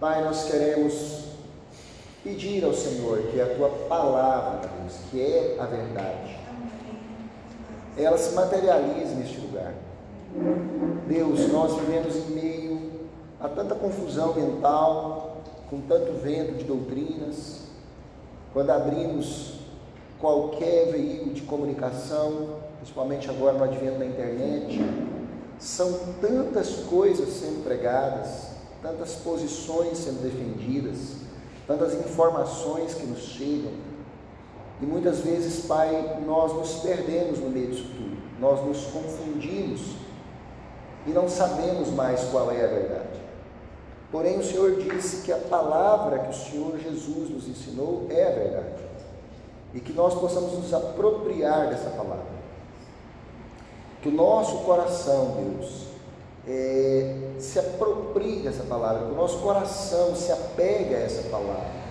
Pai, nós queremos pedir ao Senhor que a tua palavra, Deus, que é a verdade, ela se materialize neste lugar. Deus, nós vivemos em meio a tanta confusão mental, com tanto vento de doutrinas, quando abrimos qualquer veículo de comunicação, principalmente agora no advento da internet, são tantas coisas sendo pregadas, tantas posições sendo defendidas, tantas informações que nos chegam. E muitas vezes, Pai, nós nos perdemos no meio disso tudo, nós nos confundimos e não sabemos mais qual é a verdade. Porém, o Senhor disse que a palavra que o Senhor Jesus nos ensinou é a verdade e que nós possamos nos apropriar dessa palavra. Que o nosso coração, Deus, é, se aproprie dessa palavra, que o nosso coração se apegue a essa palavra,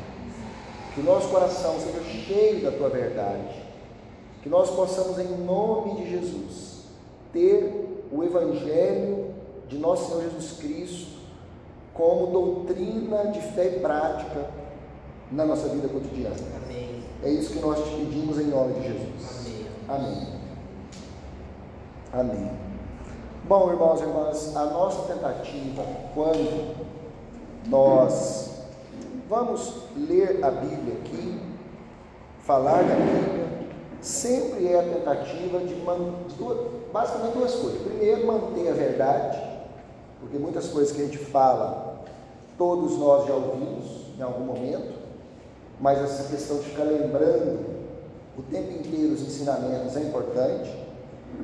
que o nosso coração seja cheio da tua verdade, que nós possamos, em nome de Jesus, ter o Evangelho de nosso Senhor Jesus Cristo como doutrina de fé e prática na nossa vida cotidiana. Amém. É isso que nós te pedimos em nome de Jesus. Amém. Amém. Amém. Bom, irmãos e irmãs, a nossa tentativa, quando nós vamos ler a Bíblia aqui, falar da Bíblia, sempre é a tentativa de, manter, basicamente duas coisas. Primeiro, manter a verdade, porque muitas coisas que a gente fala, todos nós já ouvimos em algum momento, mas essa questão de ficar lembrando o tempo inteiro os ensinamentos é importante.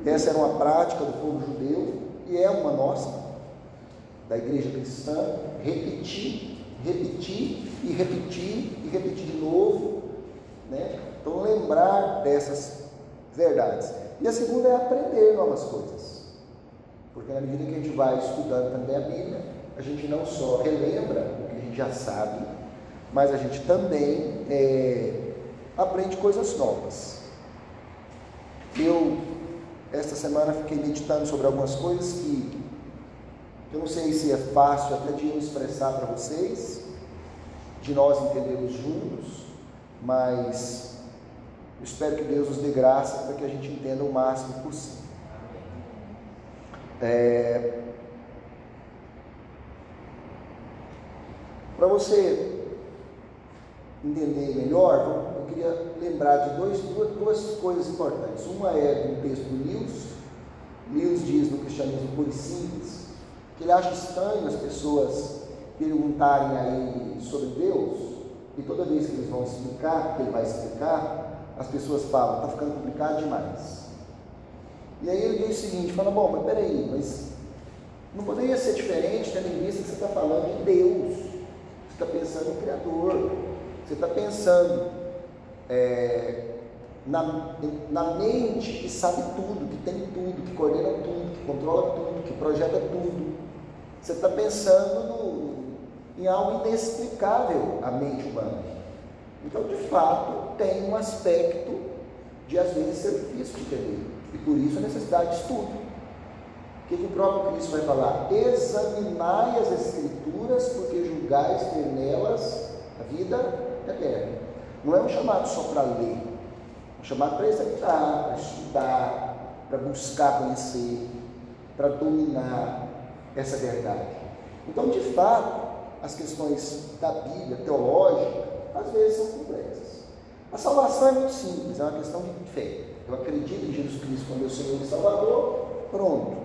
Essa era uma prática do povo judeu e é uma nossa, da igreja cristã, repetir, repetir e repetir e repetir de novo, né? Então lembrar dessas verdades. E a segunda é aprender novas coisas. Porque na medida que a gente vai estudando também a Bíblia, a gente não só relembra o que a gente já sabe, mas a gente também é, aprende coisas novas. Eu, esta semana, fiquei meditando sobre algumas coisas que eu não sei se é fácil até de eu expressar para vocês, de nós entendermos juntos, mas eu espero que Deus nos dê graça para que a gente entenda o máximo possível. É, para você entender melhor, eu queria lembrar de dois, duas, duas coisas importantes. Uma é do texto do Lewis. Lewis diz no Cristianismo Puro e Simples que ele acha estranho as pessoas perguntarem a ele sobre Deus e toda vez que eles vão explicar, que ele vai explicar, as pessoas falam, está ficando complicado demais. E aí ele diz o seguinte, fala, bom, mas peraí, mas não poderia ser diferente tendo em vista que você está falando de Deus, você está pensando no Criador, você está pensando é, na, na mente que sabe tudo, que tem tudo, que coordena tudo, que controla tudo, que projeta tudo. Você está pensando no, em algo inexplicável à mente humana. Então, de fato, tem um aspecto de às vezes ser difícil de entender. E por isso a necessidade de estudo. O que, que o próprio Cristo vai falar? Examinai as Escrituras, porque julgais ter nelas a vida eterna. Não é um chamado só para ler, é um chamado para examinar, para estudar, para buscar conhecer, para dominar essa verdade. Então, de fato, as questões da Bíblia, teológica, às vezes são complexas. A salvação é muito simples, é uma questão de fé. Eu acredito em Jesus Cristo como meu Senhor e Salvador, pronto.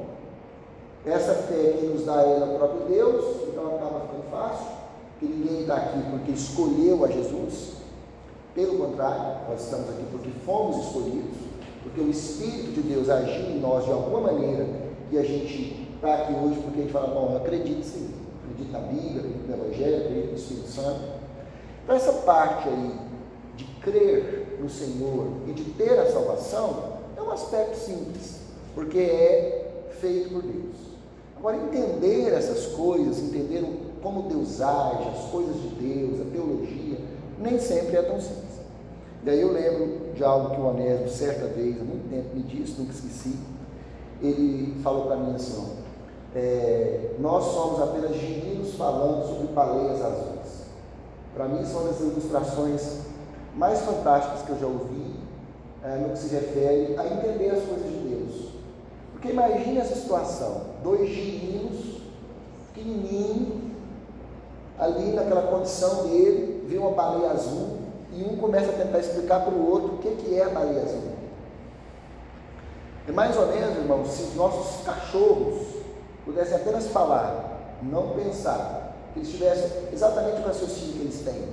Essa fé que nos dá é o próprio Deus, então acaba ficando fácil que ninguém está aqui porque escolheu a Jesus. Pelo contrário, nós estamos aqui porque fomos escolhidos, porque o Espírito de Deus agiu em nós de alguma maneira e a gente está aqui hoje porque a gente fala, bom, acredito sim, acredito na Bíblia, acredito no Evangelho, acredito no Espírito Santo. Então essa parte aí de crer no Senhor e de ter a salvação é um aspecto simples, porque é feito por Deus. Agora entender essas coisas, entender como Deus age, as coisas de Deus, a teologia, nem sempre é tão simples. Daí eu lembro de algo que o Onésio, certa vez, há muito tempo, me disse, nunca esqueci. Ele falou para mim assim: é, nós somos apenas girinos falando sobre baleias azuis. Para mim, são das ilustrações mais fantásticas que eu já ouvi é, no que se refere a entender as coisas de Deus. Porque imagine essa situação: dois girinos, pequenininhos, ali naquela condição dele, vê uma baleia azul e um começa a tentar explicar para o outro o que, que é a baleia azul. É mais ou menos, irmãos, se nossos cachorros pudessem apenas falar, não pensar, que eles tivessem exatamente o raciocínio que eles têm,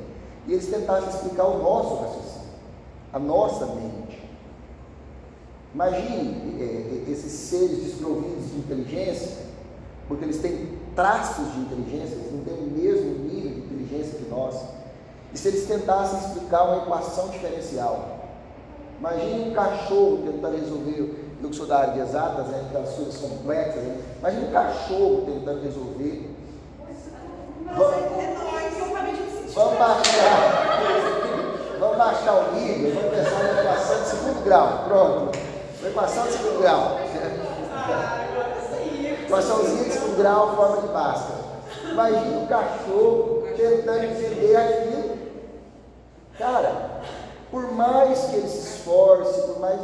e eles tentassem explicar o nosso raciocínio, a nossa mente. Imagine é, é, esses seres desprovidos de inteligência, porque eles têm traços de inteligência, eles não têm o mesmo nível de inteligência que nós. E se eles tentassem explicar uma equação diferencial? Imagine um cachorro tentando resolver eu que sou da área de exatas, né, aquelas coisas complexas, né? imagina um cachorro tentando resolver. Vamos, vamos baixar, vamos baixar o nível, vamos pensar na equação de segundo grau. Pronto. Uma equação de segundo grau. Equaçãozinha de segundo grau, forma de pasta. Imagina o cachorro tentando entender aquilo. Cara, por mais que ele se esforce, por mais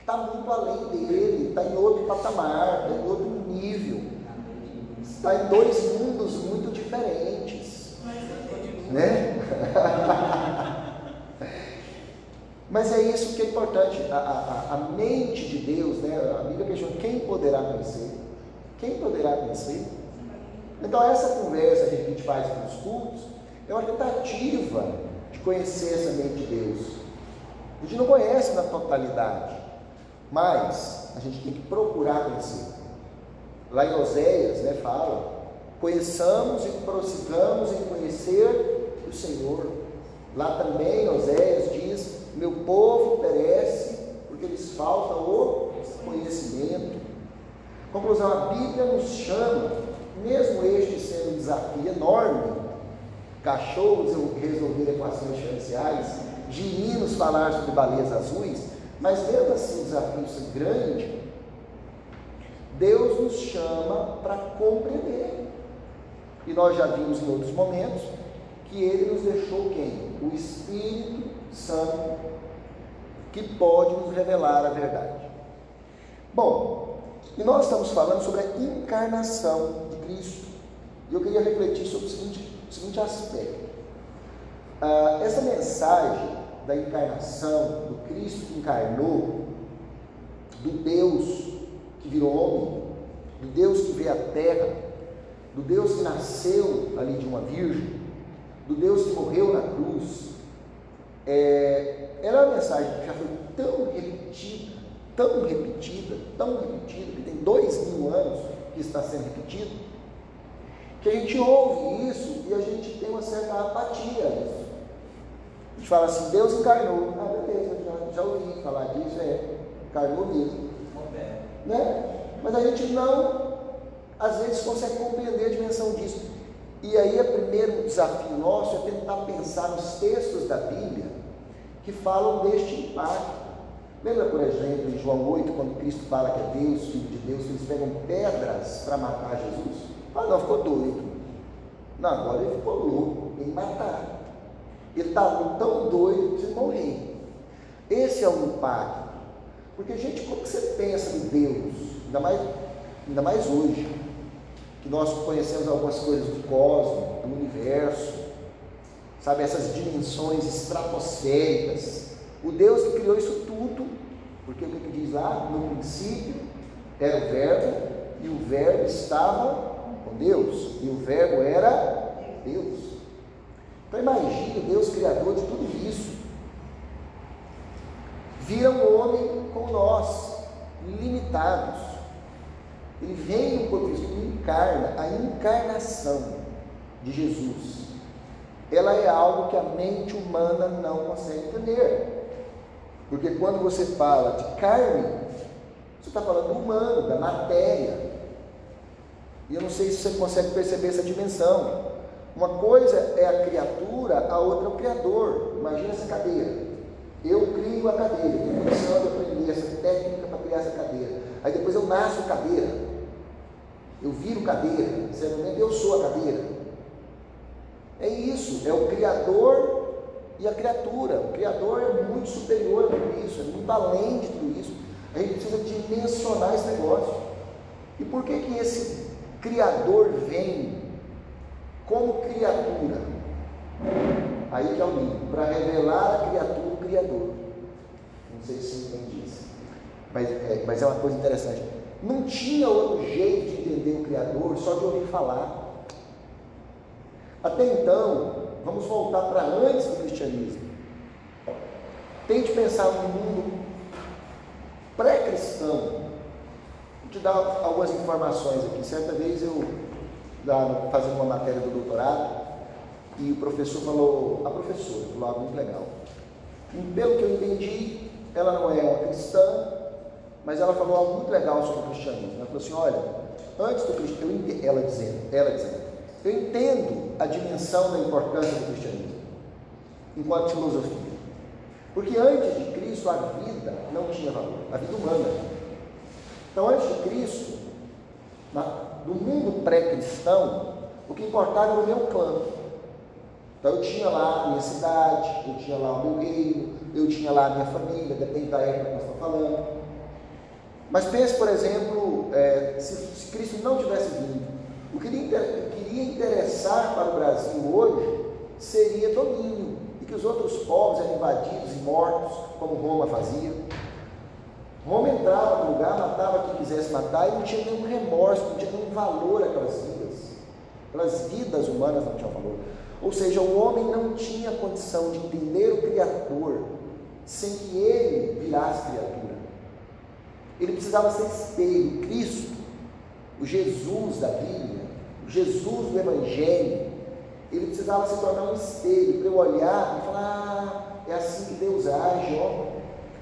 está muito além dele, está em outro patamar, está em outro nível, está em dois mundos muito diferentes. Né? Mas é isso que é importante, a, a, a mente de Deus, né? a Bíblia questiona quem poderá conhecer? Quem poderá conhecer? Então essa conversa que a gente faz nos cultos é uma tentativa de conhecer essa mente de Deus. A gente não conhece na totalidade. Mas a gente tem que procurar conhecer. Lá em Oséias, né, fala: conheçamos e prossigamos em conhecer o Senhor. Lá também Oséias diz: meu povo perece porque lhes falta o conhecimento. Conclusão: a Bíblia nos chama, mesmo este sendo um desafio enorme, cachorros resolver equações diferenciais, girinos falar sobre baleias azuis, mas mesmo assim o desafio ser grande, Deus nos chama para compreender. E nós já vimos em outros momentos que Ele nos deixou quem? O Espírito Santo, que pode nos revelar a verdade. Bom, e nós estamos falando sobre a encarnação de Cristo. E eu queria refletir sobre o seguinte, o seguinte aspecto. Ah, essa mensagem da encarnação, do Cristo que encarnou, do Deus que virou homem, do Deus que veio à terra, do Deus que nasceu ali de uma virgem, do Deus que morreu na cruz. É, era é uma mensagem que já foi tão repetida, tão repetida, tão repetida, que tem dois mil anos que está sendo repetido, que a gente ouve isso e a gente tem uma certa apatia a gente fala assim, Deus encarnou. Ah, beleza, já, já ouvi falar disso, é, encarnou mesmo. Né? Mas a gente não, às vezes, consegue compreender a dimensão disso. E aí, o primeiro desafio nosso é tentar pensar nos textos da Bíblia que falam deste impacto. Lembra, por exemplo, em João 8, quando Cristo fala que é Deus, Filho de Deus, eles pegam pedras para matar Jesus? Ah, não, ficou doido. Não, agora ele ficou louco em matar. Ele está tão doido você morrer. Esse é o impacto. Porque, gente, como você pensa em Deus? Ainda mais, ainda mais hoje, que nós conhecemos algumas coisas do cosmos, do universo, sabe, essas dimensões estratosféricas. O Deus que criou isso tudo, porque o que diz lá? No princípio era o Verbo, e o Verbo estava com Deus, e o Verbo era Deus. Então imagine Deus criador de tudo isso. Vira um homem como nós, limitados. Ele vem no Cristo, encarna, a encarnação de Jesus. Ela é algo que a mente humana não consegue entender. Porque quando você fala de carne, você está falando do humano, da matéria. E eu não sei se você consegue perceber essa dimensão. Uma coisa é a criatura, a outra é o criador. Imagina essa cadeira. Eu crio a cadeira, tenho condição de aprender essa técnica para criar essa cadeira. Aí depois eu nasço cadeira. Eu viro cadeira, certo eu sou a cadeira. É isso, é o Criador e a criatura. O Criador é muito superior a tudo isso, é muito além de tudo isso. A gente precisa dimensionar esse negócio. E por que que esse Criador vem como criatura? Aí que é o livro, para revelar a criatura o Criador. Não sei se você entende isso. Mas é, mas é uma coisa interessante. Não tinha outro jeito de entender o Criador só de ouvir falar. Até então, vamos voltar para antes do cristianismo. Tente pensar num mundo pré-cristão. Te dar algumas informações aqui. Certa vez eu estava fazendo uma matéria do doutorado e o professor falou, a professora falou algo muito legal. E pelo que eu entendi, ela não é uma cristã, mas ela falou algo muito legal sobre o cristianismo. Ela falou assim: olha, antes do cristianismo, ela dizendo, ela dizendo, eu entendo a dimensão da importância do cristianismo enquanto filosofia. Porque antes de Cristo a vida não tinha valor, a vida humana. Então, antes de Cristo, no mundo pré-cristão, o que importava era o meu clã. Então eu tinha lá a minha cidade, eu tinha lá o meu reino, eu tinha lá a minha família, depende da época que nós estamos falando. Mas pense, por exemplo, é, se, se, Cristo não tivesse vindo, o que queria interessar para o Brasil hoje seria domínio, e que os outros povos eram invadidos e mortos, como Roma fazia. Roma entrava no lugar, matava quem quisesse matar e não tinha nenhum remorso, não tinha nenhum valor aquelas vidas. Aquelas vidas humanas não tinham valor. Ou seja, o homem não tinha condição de entender o Criador sem que ele virasse criatura. Ele precisava ser espelho. Cristo, o Jesus da Bíblia, o Jesus do Evangelho, ele precisava se tornar um espelho para eu olhar e falar: ah, é assim que Deus age, ó.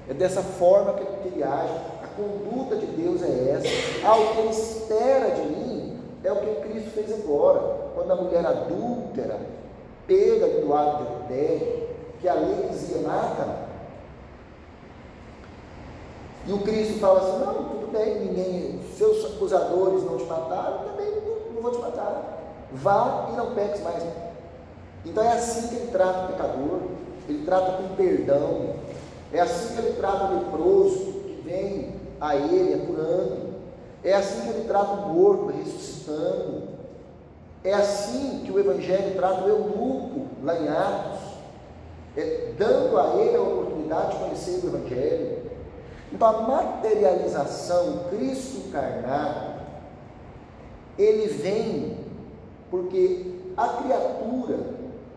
É dessa forma que ele age. A conduta de Deus é essa. Ah, o que ele espera de mim é o que Cristo fez agora. Quando a mulher adúltera pega do ato de que a lei dizia mata. E o Cristo fala assim: não, tudo bem, ninguém, seus acusadores não te mataram, também não, não vou te matar. Vá e não peques mais. Então é assim que ele trata o pecador, ele trata com perdão, é assim que ele trata o leproso que vem a ele, é curando, é assim que ele trata o morto, ressuscitando, é assim que o Evangelho trata o eunuco lá em Atos, é, dando a ele a oportunidade de conhecer o Evangelho. Então a materialização, Cristo encarnado, ele vem porque a criatura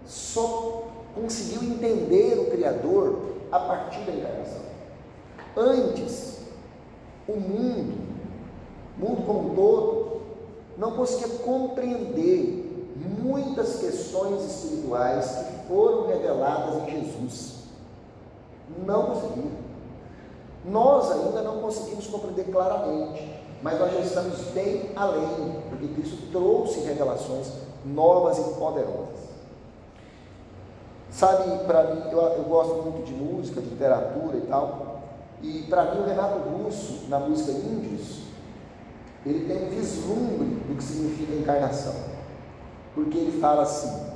só conseguiu entender o Criador a partir da encarnação. Antes, o mundo, mundo como um todo, não conseguia compreender muitas questões espirituais que foram reveladas em Jesus. Não conseguia. Nós ainda não conseguimos compreender claramente, mas nós já estamos bem além, porque Cristo trouxe revelações novas e poderosas. Sabe, para mim, eu, eu, gosto muito de música, de literatura e tal, e para mim o Renato Russo, na música Índios, ele tem um vislumbre do que significa encarnação. Porque ele fala assim: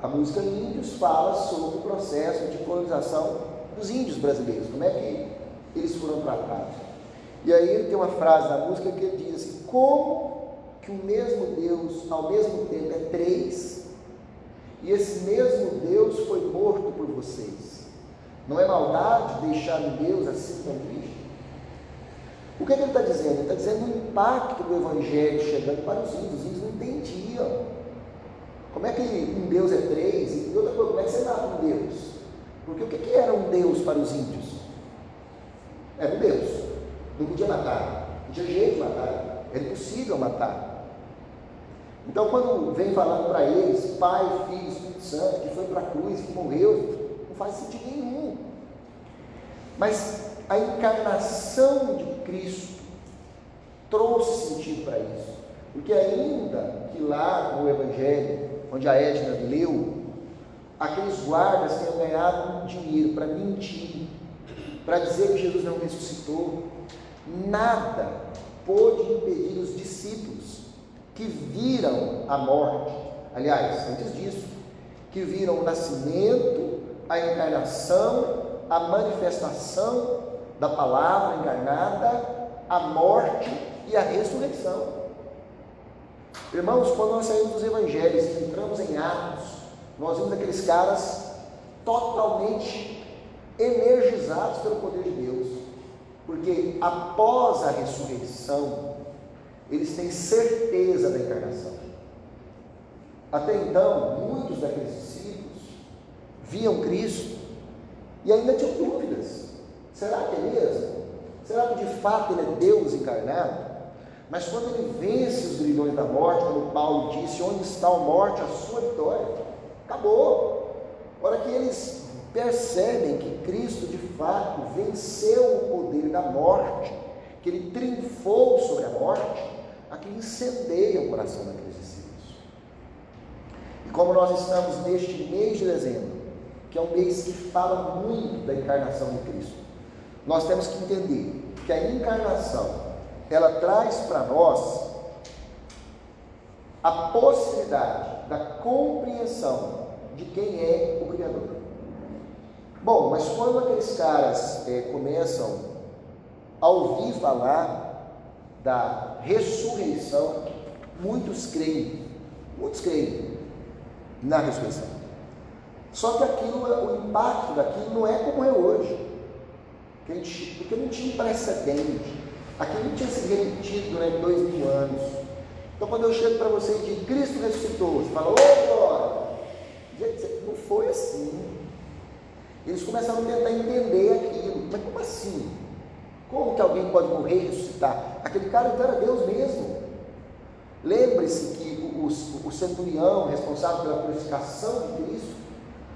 a música Índios fala sobre o processo de colonização dos índios brasileiros, como é que eles foram tratados. E aí ele tem uma frase na música que ele diz assim: como que o mesmo Deus, ao mesmo tempo, é três, e esse mesmo Deus foi morto por vocês. Não é maldade deixar o Deus assim tão triste? O que, é que ele está dizendo? Ele está dizendo o impacto do Evangelho chegando para os índios. Os índios não entendiam. Como é que um Deus é três? E outra coisa, como é que você mata um Deus? Porque o que, que era um Deus para os índios? Era um Deus. Não podia matar. Não tinha jeito de matar. Era impossível matar. Então, quando vem falando para eles, Pai, Filho, Espírito Santo, que foi para a cruz, que morreu, não faz sentido nenhum. Mas a encarnação de Cristo trouxe sentido para isso. Porque ainda que lá no Evangelho, onde a Edna leu, aqueles guardas tenham ganhado dinheiro para mentir, para dizer que Jesus não ressuscitou, nada pôde impedir os discípulos que viram a morte, aliás, antes disso, que viram o nascimento, a encarnação, a manifestação da palavra encarnada, a morte e a ressurreição. Irmãos, quando nós saímos dos evangelhos e entramos em Atos, nós vimos aqueles caras totalmente energizados pelo poder de Deus, porque após a ressurreição, eles têm certeza da encarnação. Até então, muitos daqueles discípulos viam Cristo e ainda tinham dúvidas: será que é mesmo? Será que de fato ele é Deus encarnado? Mas quando ele vence os grilhões da morte, como Paulo disse, onde está a morte, a sua vitória? Acabou. Hora que eles percebem que Cristo de fato venceu o poder da morte, que ele triunfou sobre a morte, aquilo incendeia o coração daqueles discípulos. E como nós estamos neste mês de dezembro, que é um mês que fala muito da encarnação de Cristo, nós temos que entender que a encarnação ela traz para nós a possibilidade da compreensão de quem é o Criador. Bom, mas quando aqueles caras é, começam a ouvir falar da ressurreição, muitos creem, muitos creem na ressurreição. Só que aquilo, o impacto daquilo não é como é hoje, porque não tinha precedente. Aquilo tinha se repetido durante dois mil anos. Então, quando eu chego para você e digo, Cristo ressuscitou, você fala, ô glória! Gente, não foi assim. Eles começaram a tentar entender aquilo. Mas como assim? Como que alguém pode morrer e ressuscitar? Aquele cara então era Deus mesmo. Lembre-se que o, o, o centurião responsável pela purificação de Cristo,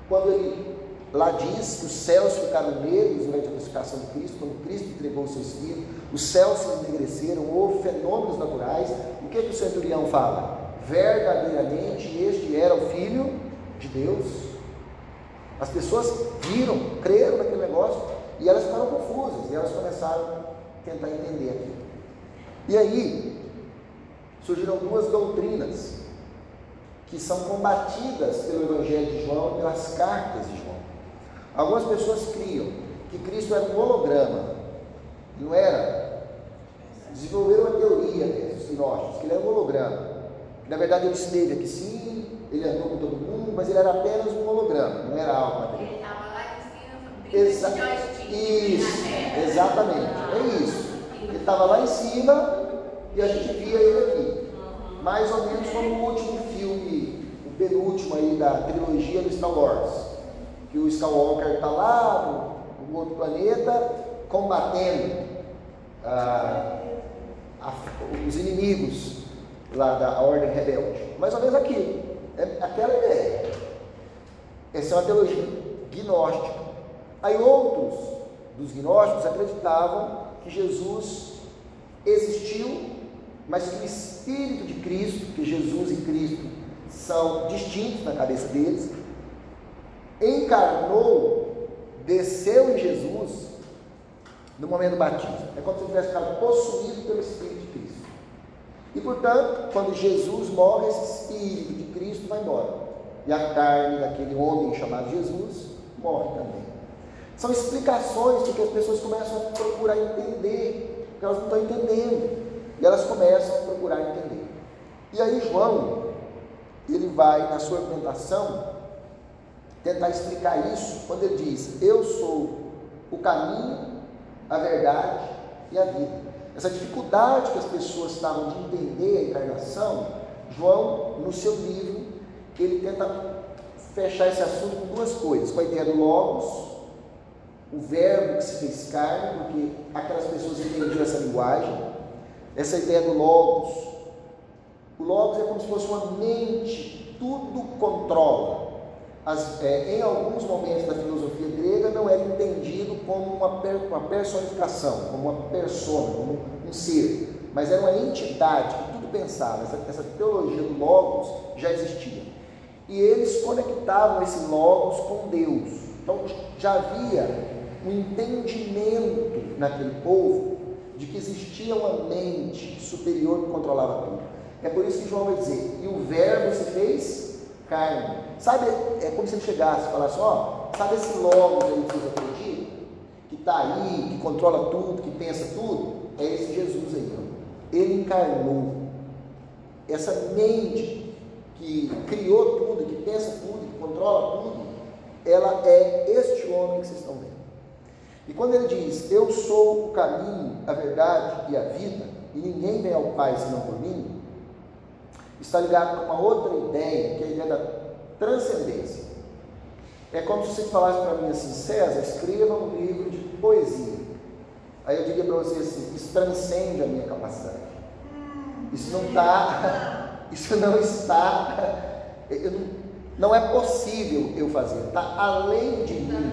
quando ele Lá diz que os céus ficaram negros durante a crucificação de Cristo, quando Cristo entregou o seu espírito, os céus se enegreceram, houve fenômenos naturais. O que, que o centurião fala? Verdadeiramente este era o Filho de Deus. As pessoas viram, creram naquele negócio e elas ficaram confusas e elas começaram a tentar entender aquilo. E aí surgiram duas doutrinas que são combatidas pelo Evangelho de João e pelas cartas de João. Algumas pessoas criam que Cristo era um holograma. Não era. Desenvolveram uma teoria, né, os sinóticos, que ele era um holograma. Na verdade ele esteve aqui sim, ele andou com todo mundo, mas ele era apenas um holograma, não era algo material. Ele estava lá em cima, Exa isso, exatamente, é isso. Ele estava lá em cima e a gente via ele aqui. Mais ou menos como o último filme, o penúltimo aí da trilogia do Star Wars que o Skywalker está lá no, outro planeta combatendo ah, a, os inimigos lá da Ordem Rebelde. Mais ou menos aquilo. É aquela ideia. Essa é uma teologia gnóstica. Aí outros dos gnósticos acreditavam que Jesus existiu, mas que o Espírito de Cristo, que Jesus e Cristo são distintos na cabeça deles, encarnou, desceu em Jesus no momento do batismo. É como se ele tivesse ficado possuído pelo Espírito de Cristo. E portanto, quando Jesus morre, esse Espírito de Cristo vai embora. E a carne daquele homem chamado Jesus morre também. São explicações de que as pessoas começam a procurar entender, porque elas não estão entendendo. E elas começam a procurar entender. E aí João, ele vai na sua argumentação tentar explicar isso quando ele diz: Eu sou o caminho, a verdade e a vida. Essa dificuldade que as pessoas estavam de entender a encarnação, João, no seu livro, ele tenta fechar esse assunto com duas coisas: com a ideia do Logos, o verbo que se fez carne, porque aquelas pessoas entendiam essa linguagem, essa ideia do Logos. O Logos é como se fosse uma mente, tudo controla as, é, em alguns momentos da filosofia grega, não era entendido como uma, per, uma personificação, como uma persona, como um ser, mas era uma entidade que tudo pensava. Essa, essa teologia do Logos já existia. E eles conectavam esse Logos com Deus. Então já havia um entendimento naquele povo de que existia uma mente superior que controlava tudo. É por isso que João vai dizer: e o Verbo se fez carne. Sabe, é como se ele chegasse e falasse: ó, sabe esse logo que vocês acreditam? Que está aí, que controla tudo, que pensa tudo? É esse Jesus aí, ó. Ele encarnou. Essa mente que criou tudo, que pensa tudo, que controla tudo, ela é este homem que vocês estão vendo. E quando ele diz, Eu sou o caminho, a verdade e a vida, e ninguém vem ao Pai senão por mim, está ligado com uma outra ideia, que é a ideia da transcendência. É como se você falasse para mim assim, César, escreva um livro de poesia. Aí eu diria para você assim, isso transcende a minha capacidade. Isso não está, isso não está, não, não é possível eu fazer, está além de mim.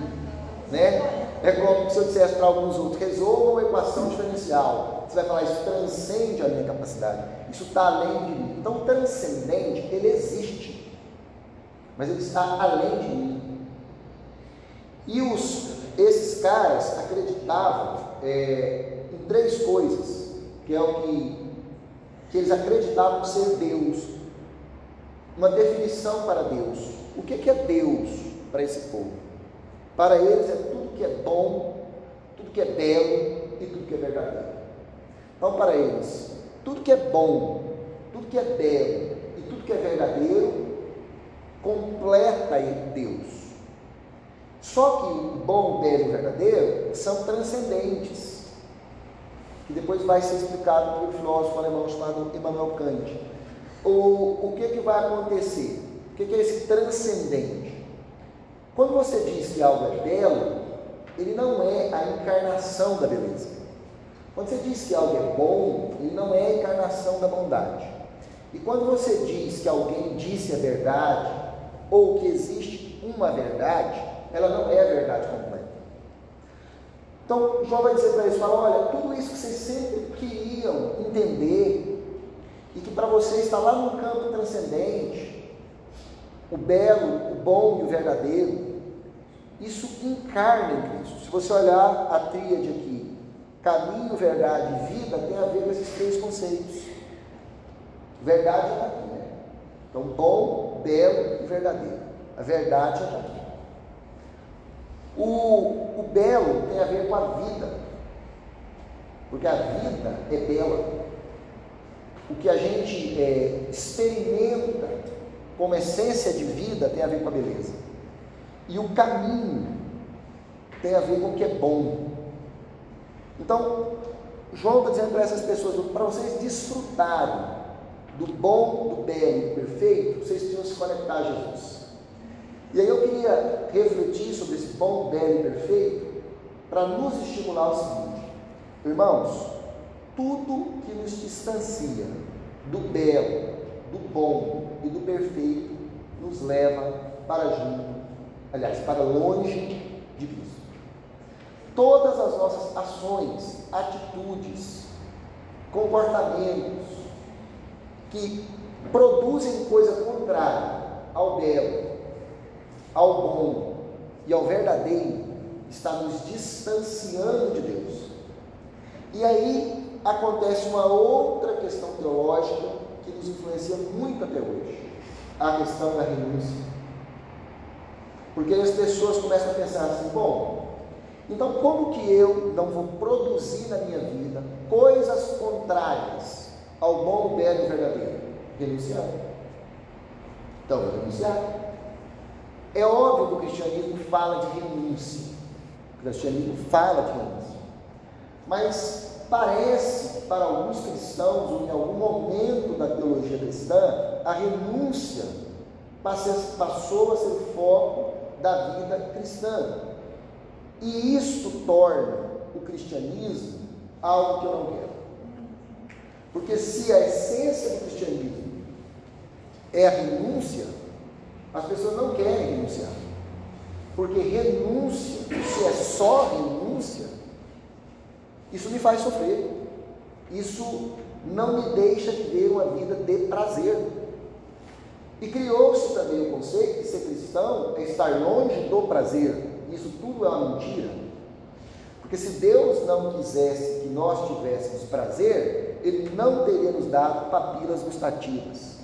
Né? É como se eu dissesse para alguns outros, resolva uma equação diferencial. Você vai falar, isso transcende a minha capacidade. Isso está além de mim. Então, transcendente, ele existe. Mas ele está além de mim. E os, esses caras acreditavam é, em três coisas, que é o que, que eles acreditavam ser Deus. Uma definição para Deus. O que, que é Deus para esse povo? Para eles é tudo que é bom, tudo que é belo e tudo que é verdadeiro. Então, para eles, tudo que é bom, tudo que é belo e tudo que é verdadeiro completa Deus. Só que bom, belo e verdadeiro são transcendentes. E depois vai ser explicado um filósofo alemão chamado Immanuel Kant. O, o que, que vai acontecer? O que, que é esse transcendente? Quando você diz que algo é belo, ele não é a encarnação da beleza. Quando você diz que algo é bom, ele não é a encarnação da bondade. E quando você diz que alguém disse a verdade, ou que existe uma verdade, ela não é a verdade completa. Então, João vai dizer para eles, fala, olha, tudo isso que vocês sempre queriam entender, e que para vocês está lá no campo transcendente, o belo, o bom e o verdadeiro, isso encarna em Cristo. Se você olhar a tríade aqui, caminho, verdade e vida, tem a ver com esses três conceitos. Verdade está aqui, né? Então, bom, belo e verdadeiro. A verdade está aqui. O, o belo tem a ver com a vida, porque a vida é bela. O que a gente é, experimenta como essência de vida tem a ver com a beleza. E o caminho tem a ver com o que é bom. Então, João está dizendo para essas pessoas: para vocês desfrutarem do bom, do belo do perfeito, vocês precisam se conectar a Jesus. E aí eu queria refletir sobre esse bom, belo e perfeito para nos estimular o seguinte: irmãos, tudo que nos distancia do belo, do bom e do perfeito nos leva para junto aliás, para longe de Cristo. Todas as nossas ações, atitudes, comportamentos que produzem coisa contrária ao belo, ao bom e ao verdadeiro, está nos distanciando de Deus. E aí acontece uma outra questão teológica que nos influencia muito até hoje, a questão da renúncia. Porque as pessoas começam a pensar assim: bom, então como que eu não vou produzir na minha vida coisas contrárias ao bom, belo e verdadeiro? Renunciar. Então, renunciar. É óbvio que o cristianismo fala de renúncia. O cristianismo fala de renúncia. Mas parece para alguns cristãos, ou em algum momento da teologia cristã, a renúncia passou a ser foco da vida cristã. E isto torna o cristianismo algo que eu não quero. Porque se a essência do cristianismo é a renúncia, as pessoas não querem renunciar. Porque renúncia, se é só renúncia, isso me faz sofrer. Isso não me deixa viver uma vida de prazer. E criou-se também o conceito de ser cristão é estar longe do prazer. Isso tudo é uma mentira. Porque se Deus não quisesse que nós tivéssemos prazer, Ele não teria nos dado papilas gustativas.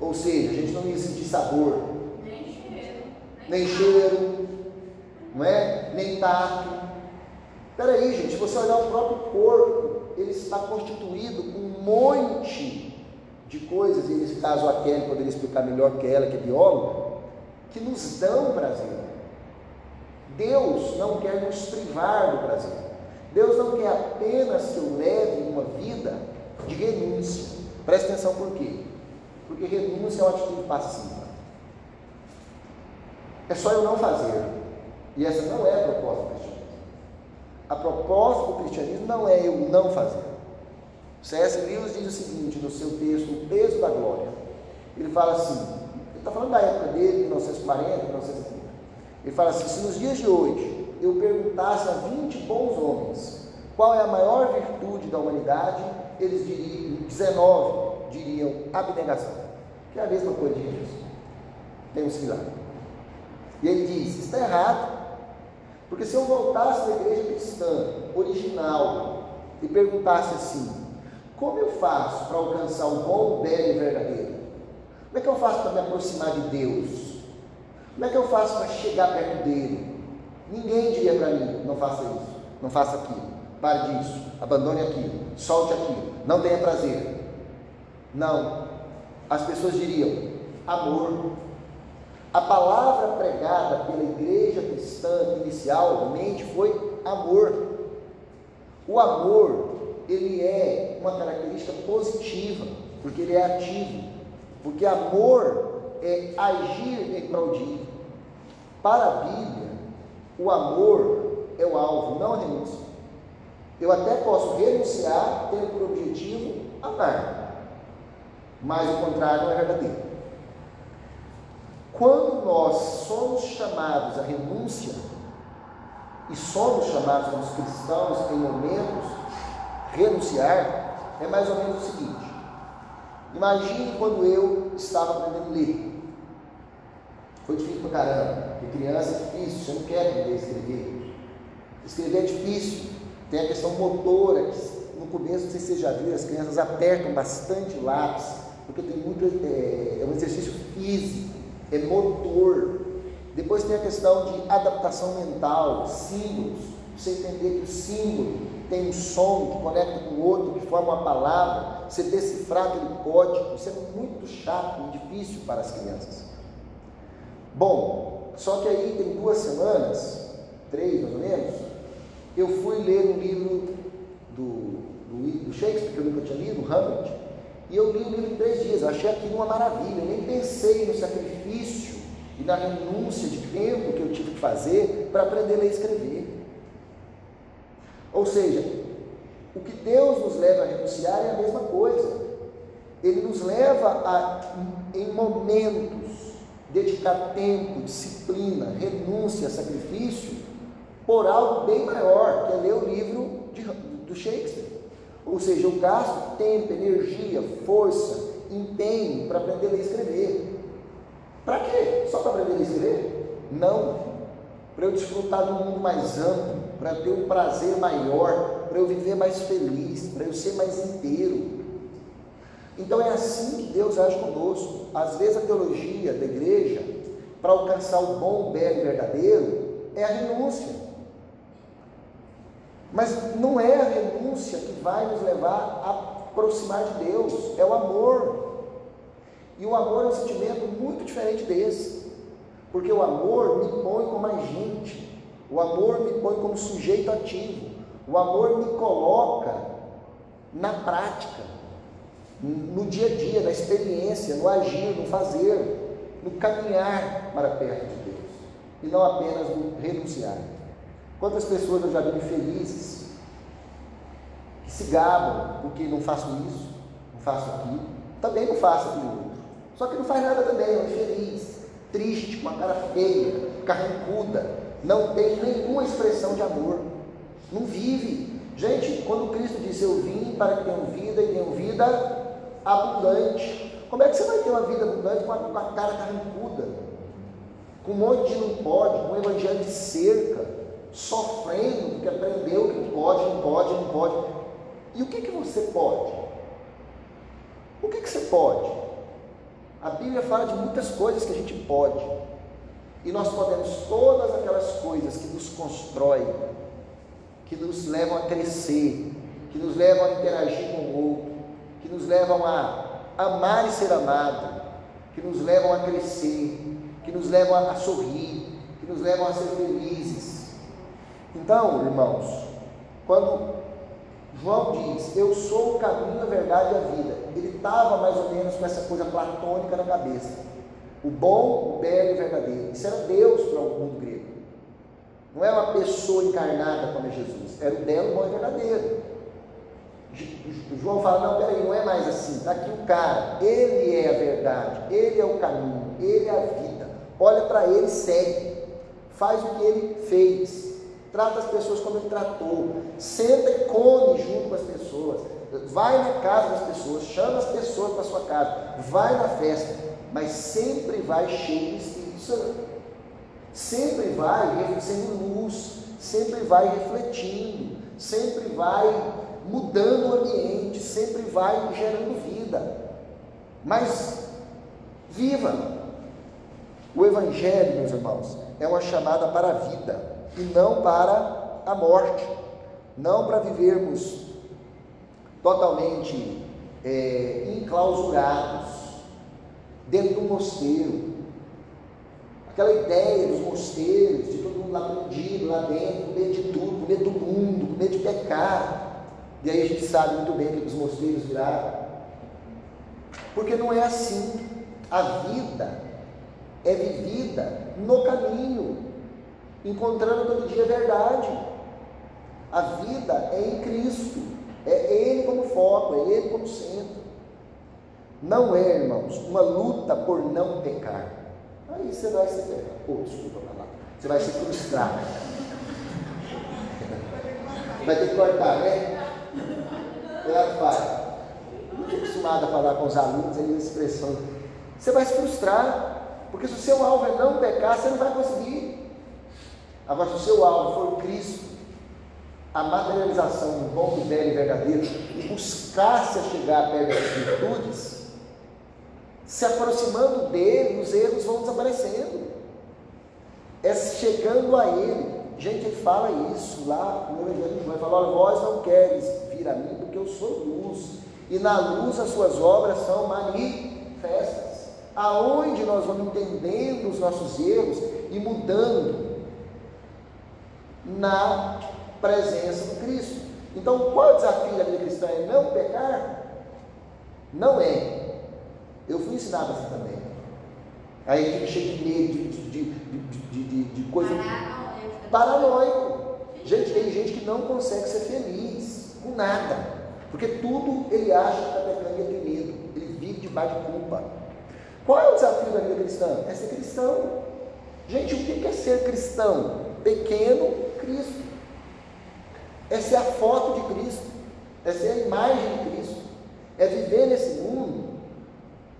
Ou seja, a gente não ia sentir sabor, Nem cheiro. nem cheiro, não é? Nem tato. Espera aí, gente, se você olhar o próprio corpo, ele está constituído com um monte de coisas, e nesse caso a Kelly poderia explicar melhor que ela, que é bióloga, que nos dão prazer. Deus não quer nos privar do prazer. Deus não quer apenas que eu leve uma vida de renúncia. Preste atenção por quê? Porque renúncia é uma atitude passiva. É só eu não fazer. E essa não é a proposta do cristianismo. A proposta do cristianismo não é eu não fazer. C.S. Lewis diz o seguinte no seu texto, O Peso da Glória. Ele fala assim, ele está falando da época dele, 1940, 1930. Ele fala assim: se nos dias de hoje eu perguntasse a 20 bons homens qual é a maior virtude da humanidade, eles diriam, 19 diriam abnegação, que é a mesma coisa de renúncia. Tem um similar. E ele diz: está errado, porque se eu voltasse da igreja cristã original e perguntasse assim: como eu faço para alcançar o bom, o belo e o verdadeiro? Como é que eu faço para me aproximar de Deus? Como é que eu faço para chegar perto dele? Ninguém diria para mim: não faça isso, não faça aquilo, pare disso, abandone aquilo, solte aquilo, não tenha prazer. Não. As pessoas diriam: amor. A palavra pregada pela igreja cristã inicialmente foi amor. O amor, ele é uma característica positiva, porque ele é ativo. Porque amor é agir em prol de. Para a Bíblia, o amor é o alvo, não a renúncia. Eu até posso renunciar tendo por objetivo amar, mas o contrário não é verdadeiro. Quando nós somos chamados à renúncia, e somos chamados como cristãos em momentos renunciar, é mais ou menos o seguinte: imagine quando eu estava aprendendo a ler. Foi difícil pra caramba, porque criança é difícil, você não quer aprender a escrever. Escrever é difícil, tem a questão motora, que no começo, não sei se você já as crianças apertam bastante lápis, porque tem muito, é, é um exercício físico, é motor. Depois tem a questão de adaptação mental, símbolos, você entender que o símbolo tem um som que conecta com o outro, que forma uma palavra, você decifrar aquele código, isso é muito chato e difícil para as crianças. Bom, só que aí tem duas semanas, três mais ou menos, eu fui ler um livro do, do, do Shakespeare, que eu nunca tinha lido, Hamlet, e eu li o livro em três dias, eu achei aquilo uma maravilha, eu nem pensei no sacrifício e na renúncia de tempo que eu tive que fazer para aprender a ler e escrever. Ou seja, o que Deus nos leva a renunciar é a mesma coisa. Ele nos leva a, em momentos, dedicar tempo, disciplina, renúncia, sacrifício, por algo bem maior, que é ler o livro de, do Shakespeare. Ou seja, eu gasto tempo, energia, força, empenho para aprender a ler e escrever. Para quê? Só para aprender a escrever? Não. Para eu desfrutar de um mundo mais amplo, para ter um prazer maior, para eu viver mais feliz, para eu ser mais inteiro. Então é assim que Deus age conosco. Às vezes a teologia da igreja, para alcançar o bom, belo e verdadeiro, é a renúncia. Mas não é a renúncia que vai nos levar a aproximar de Deus, é o amor. E o amor é um sentimento muito diferente desse, porque o amor me põe como agente, o amor me põe como sujeito ativo, o amor me coloca na prática, no dia a dia, na experiência, no agir, no fazer, no caminhar para perto de Deus, e não apenas no renunciar. Quantas pessoas eu já vi felizes, que se gabam porque não faço isso, não faço aquilo, também não faço aquilo outro. Só que não faz nada também, é infeliz, triste, com uma cara feia, carrancuda, não tem nenhuma expressão de amor, não vive. Gente, quando Cristo disse eu vim para que tenham vida e tenham vida abundante, como é que você vai ter uma vida abundante com a, com a cara carrancuda? Com um monte de não pode, com um evangelho de cerca, sofrendo, porque aprendeu que não pode, não pode, não pode. E o que, que você pode? O que, que você pode? A Bíblia fala de muitas coisas que a gente pode. E nós podemos todas aquelas coisas que nos constroem, que nos levam a crescer, que nos levam a interagir com o outro, que nos levam a amar e ser amado, que nos levam a crescer, que nos levam a sorrir, que nos levam a ser felizes. Então, irmãos, quando João diz: Eu sou o caminho, a verdade e a vida. Ele estava mais ou menos com essa coisa platônica na cabeça. O bom, o belo e o verdadeiro. Isso era Deus para o mundo grego. Não é uma pessoa encarnada como é Jesus. Era o belo, o bom e o verdadeiro. João fala: Não, peraí, não é mais assim. Está aqui o cara. Ele é a verdade. Ele é o caminho. Ele é a vida. Olha para ele, segue. Faz o que ele fez. Trata as pessoas como ele tratou. Senta e come junto com as pessoas. Vai na casa das pessoas, chama as pessoas para sua casa, vai na festa, mas sempre vai cheio de Espírito Santo. Sempre vai sendo luz, sempre vai refletindo, sempre vai mudando o ambiente, sempre vai gerando vida. Mas viva! O Evangelho, meus irmãos, é uma chamada para a vida e não para a morte, não para vivermos totalmente é, enclausurados dentro do mosteiro. Aquela ideia dos mosteiros, de todo mundo lá prendido, lá dentro, com medo de tudo, com medo do mundo, com medo de pecar. E aí a gente sabe muito bem que os mosteiros viraram. Porque não é assim. A vida é vivida no caminho encontrando todo dia a verdade. A vida é em Cristo, é Ele como foco, é Ele como centro. Não é, irmãos, uma luta por não pecar. Aí você vai se pecar. Oh, desculpa, lá. Você vai se frustrar. Vai ter que cortar, né? Ela faz. Não estou acostumado a falar com os alunos aí essa expressão. Você vai se frustrar, porque se o seu alvo é não pecar, você não vai conseguir. Agora, se o seu alvo for Cristo, a materialização do bom, do velho e verdadeiro, e buscar-se a chegar perto das virtudes, se aproximando dele, os erros vão desaparecendo. É chegando a ele. Gente, ele fala isso lá no Evangelho de João. Ele fala: Olha, vós não queres vir a mim porque eu sou luz, e na luz as suas obras são manifestas. Aonde nós vamos entendendo os nossos erros e mudando na presença do Cristo. Então, qual é o desafio da vida cristã? É não pecar? Não é. Eu fui ensinado assim também. Aí a gente cheio de medo, de, de, de, de, de coisa. Paranoico. Gente, tem gente que não consegue ser feliz com nada. Porque tudo ele acha que está pecando e ele tem medo. Ele vive debaixo de culpa. Qual é o desafio da vida cristã? É ser cristão. Gente, o que é ser cristão? Pequeno Cristo. Essa é a foto de Cristo. Essa é a imagem de Cristo. É viver nesse mundo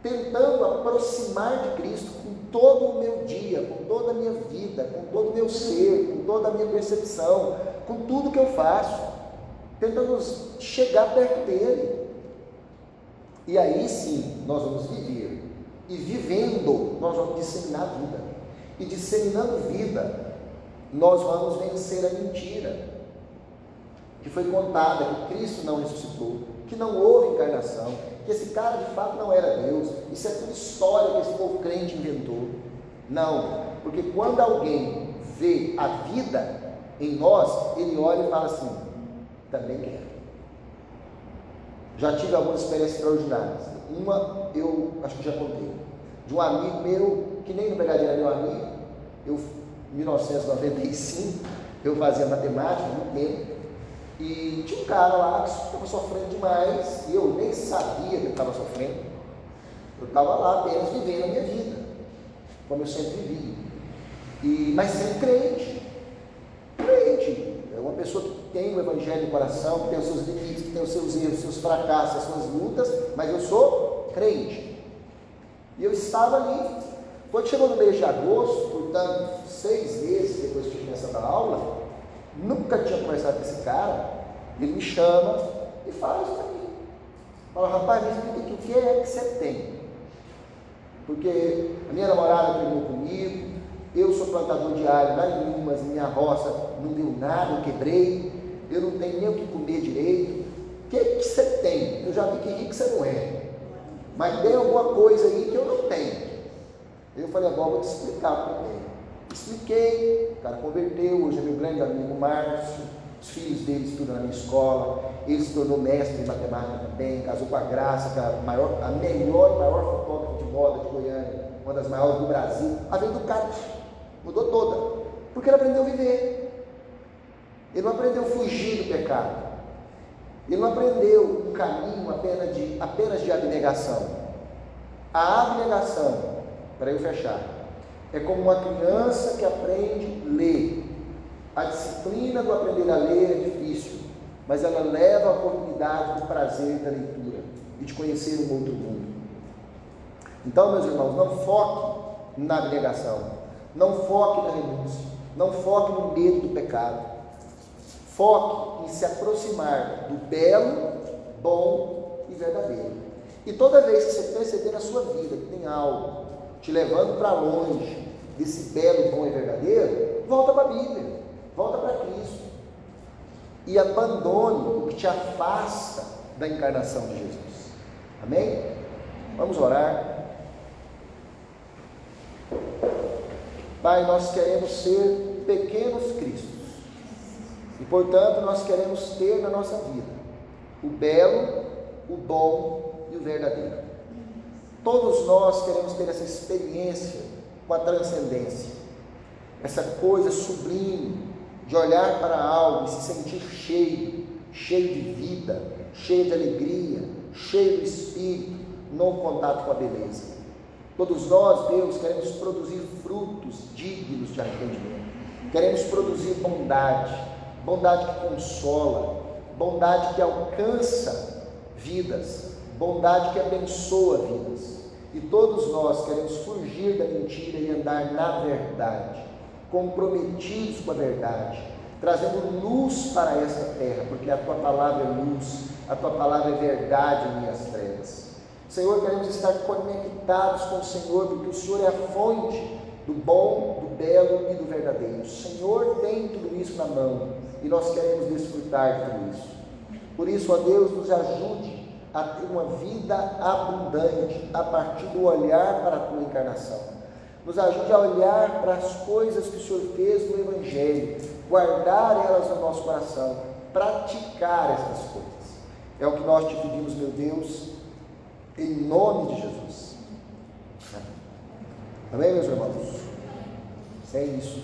tentando aproximar de Cristo com todo o meu dia, com toda a minha vida, com todo o meu ser, com toda a minha percepção, com tudo que eu faço, tentando chegar perto dele. E aí sim nós vamos viver. E vivendo, nós vamos disseminar vida. E disseminando vida, nós vamos vencer a mentira que foi contada que Cristo não ressuscitou, que não houve encarnação, que esse cara de fato não era Deus. Isso é tudo história que esse povo crente inventou. Não, porque quando alguém vê a vida em nós, ele olha e fala assim: também quero. Já tive algumas experiências extraordinárias. Uma eu acho que já contei. De um amigo meu, que nem no Pegadinha era meu amigo, eu 1995, eu fazia matemática muito tempo, e tinha um cara lá que estava sofrendo demais, e eu nem sabia que estava sofrendo. Eu estava lá apenas vivendo a minha vida, como eu sempre vivi. E, mas sempre crente. Crente. É uma pessoa que tem o evangelho no coração, que tem os seus limites, que tem os seus erros, os seus fracassos, as suas lutas, mas eu sou crente. E eu estava ali. Quando chegou no mês de agosto, portanto, seis meses depois que eu tinha começado a aula, nunca tinha conversado com esse cara, ele me chama e fala isso para mim. Fala, rapaz, me explica o que é que você tem. Porque a minha namorada treinou comigo, eu sou plantador de alho lá em minha roça não deu nada, eu quebrei, eu não tenho nem o que comer direito. O que, que você tem? Eu já vi que rico você não é. Mas tem alguma coisa aí que eu não tenho. Eu falei, agora vou te explicar o que eu tenho. Expliquei, o cara converteu, hoje é meu grande amigo Márcio, os filhos dele estudam na minha escola, ele se tornou mestre em matemática também, casou com a Graça, que é a, maior, a melhor e maior fotógrafa de moda de Goiânia, uma das maiores do Brasil. A vida do cara mudou toda, porque ele aprendeu a viver. Ele não aprendeu a fugir do pecado. Ele não aprendeu um caminho apenas de, apenas de abnegação. A abnegação, para eu fechar, é como uma criança que aprende a ler. A disciplina do aprender a ler é difícil, mas ela leva a oportunidade do prazer da leitura e de conhecer um outro mundo. Então, meus irmãos, não foque na abnegação, não foque na renúncia, não foque no medo do pecado. Foque em se aproximar do belo, bom e verdadeiro. E toda vez que você perceber na sua vida que tem algo te levando para longe desse belo, bom e verdadeiro, volta para a Bíblia, volta para Cristo. E abandone o que te afasta da encarnação de Jesus. Amém? Vamos orar. Pai, nós queremos ser pequenos Cristos. E portanto, nós queremos ter na nossa vida o belo, o bom e o verdadeiro. Todos nós queremos ter essa experiência com a transcendência, essa coisa sublime de olhar para algo e se sentir cheio, cheio de vida, cheio de alegria, cheio do espírito, no contato com a beleza. Todos nós, Deus, queremos produzir frutos dignos de arrependimento. Queremos produzir bondade, bondade que consola, bondade que alcança vidas, bondade que abençoa vidas. E todos nós queremos fugir da mentira e andar na verdade, comprometidos com a verdade, trazendo luz para esta terra, porque a tua palavra é luz, a tua palavra é verdade em minhas trevas. Senhor, queremos estar conectados com o Senhor, porque o Senhor é a fonte do bom, do belo e do verdadeiro. O Senhor tem tudo isso na mão e nós queremos desfrutar de tudo isso. Por isso, ó Deus, nos ajude a ter uma vida abundante a partir do olhar para a tua encarnação. Nos ajude a olhar para as coisas que o Senhor fez no Evangelho, guardar elas no nosso coração, praticar essas coisas. É o que nós te pedimos, meu Deus, em nome de Jesus. Amém, meus irmãos? É isso.